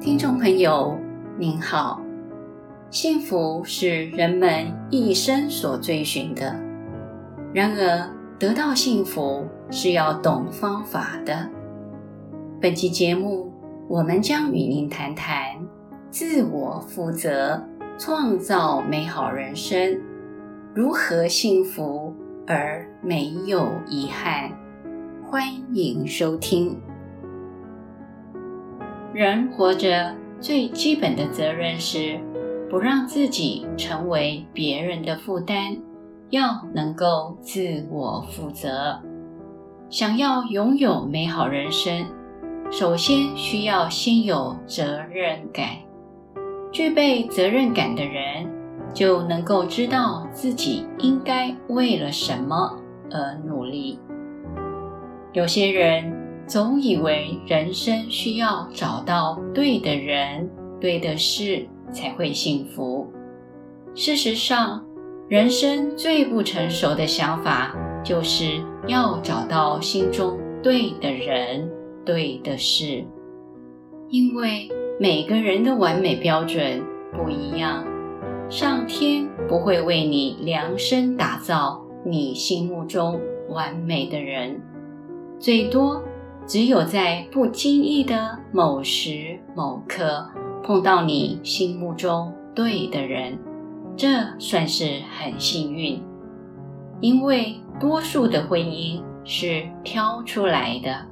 听众朋友，您好。幸福是人们一生所追寻的，然而得到幸福是要懂方法的。本期节目，我们将与您谈谈自我负责，创造美好人生，如何幸福而没有遗憾。欢迎收听。人活着最基本的责任是不让自己成为别人的负担，要能够自我负责。想要拥有美好人生，首先需要先有责任感。具备责任感的人，就能够知道自己应该为了什么而努力。有些人，总以为人生需要找到对的人、对的事才会幸福。事实上，人生最不成熟的想法就是要找到心中对的人、对的事。因为每个人的完美标准不一样，上天不会为你量身打造你心目中完美的人，最多。只有在不经意的某时某刻碰到你心目中对的人，这算是很幸运。因为多数的婚姻是挑出来的。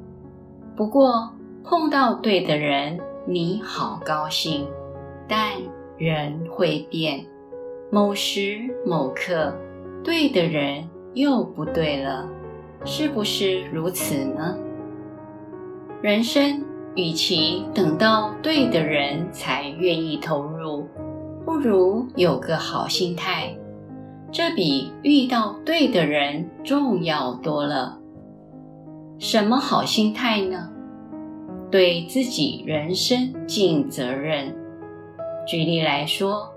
不过碰到对的人，你好高兴。但人会变，某时某刻对的人又不对了，是不是如此呢？人生与其等到对的人才愿意投入，不如有个好心态，这比遇到对的人重要多了。什么好心态呢？对自己人生尽责任。举例来说，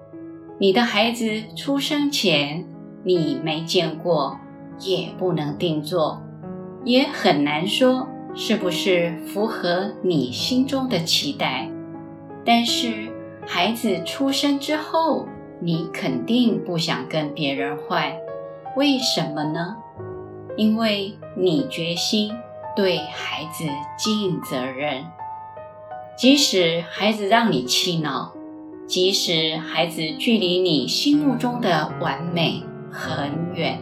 你的孩子出生前，你没见过，也不能定做，也很难说。是不是符合你心中的期待？但是孩子出生之后，你肯定不想跟别人换，为什么呢？因为你决心对孩子尽责任。即使孩子让你气恼，即使孩子距离你心目中的完美很远，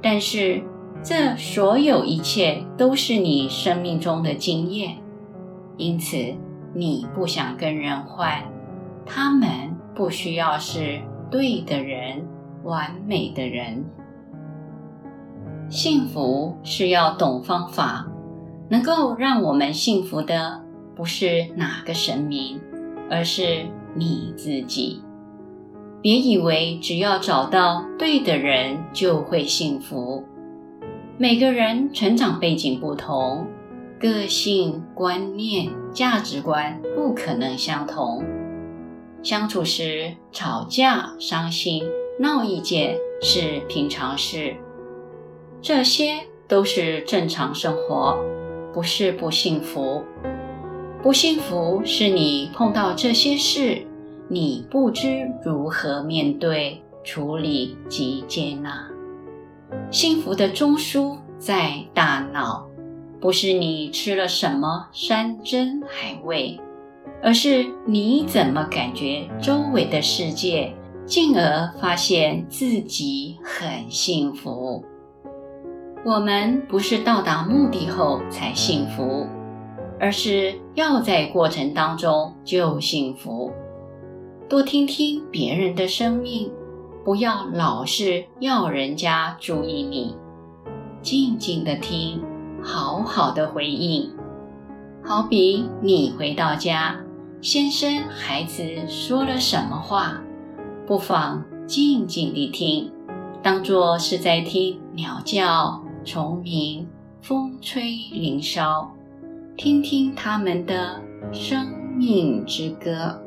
但是。这所有一切都是你生命中的经验，因此你不想跟人换，他们不需要是对的人、完美的人。幸福是要懂方法，能够让我们幸福的不是哪个神明，而是你自己。别以为只要找到对的人就会幸福。每个人成长背景不同，个性、观念、价值观不可能相同。相处时吵架、伤心、闹意见是平常事，这些都是正常生活，不是不幸福。不幸福是你碰到这些事，你不知如何面对、处理及接纳。幸福的中枢在大脑，不是你吃了什么山珍海味，而是你怎么感觉周围的世界，进而发现自己很幸福。我们不是到达目的后才幸福，而是要在过程当中就幸福。多听听别人的生命。不要老是要人家注意你，静静的听，好好的回应。好比你回到家，先生、孩子说了什么话，不妨静静地听，当作是在听鸟叫、虫鸣、风吹林梢，听听他们的生命之歌。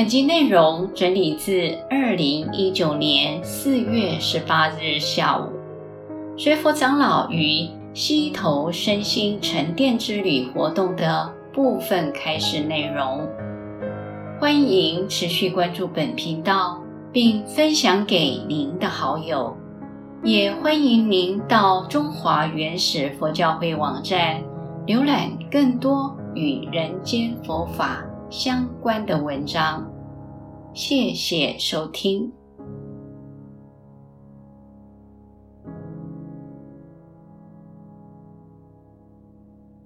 本集内容整理自二零一九年四月十八日下午，随佛长老于溪头身心沉淀之旅活动的部分开始内容。欢迎持续关注本频道，并分享给您的好友。也欢迎您到中华原始佛教会网站浏览更多与人间佛法相关的文章。谢谢收听。